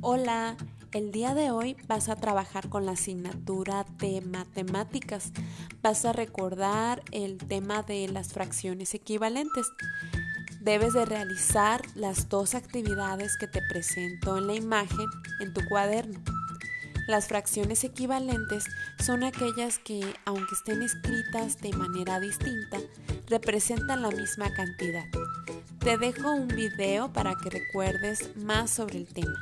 Hola, el día de hoy vas a trabajar con la asignatura de matemáticas. Vas a recordar el tema de las fracciones equivalentes. Debes de realizar las dos actividades que te presento en la imagen en tu cuaderno. Las fracciones equivalentes son aquellas que, aunque estén escritas de manera distinta, representan la misma cantidad. Te dejo un video para que recuerdes más sobre el tema.